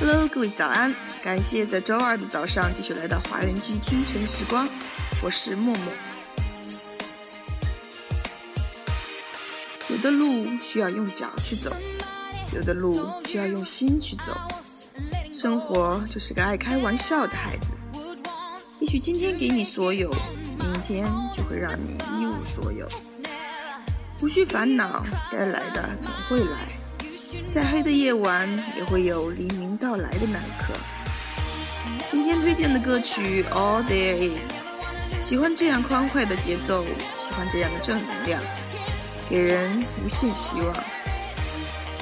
Hello，各位早安！感谢在周二的早上继续来到华人居清晨时光，我是默默。有的路需要用脚去走，有的路需要用心去走。生活就是个爱开玩笑的孩子，也许今天给你所有，明天就会让你一无所有。无需烦恼，该来的总会来。再黑的夜晚，也会有黎明到来的那一刻。今天推荐的歌曲《All There Is》，喜欢这样欢快的节奏，喜欢这样的正能量，给人无限希望。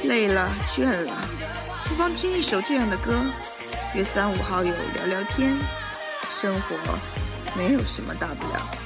累了，倦了，不妨听一首这样的歌，约三五好友聊聊天。生活没有什么大不了。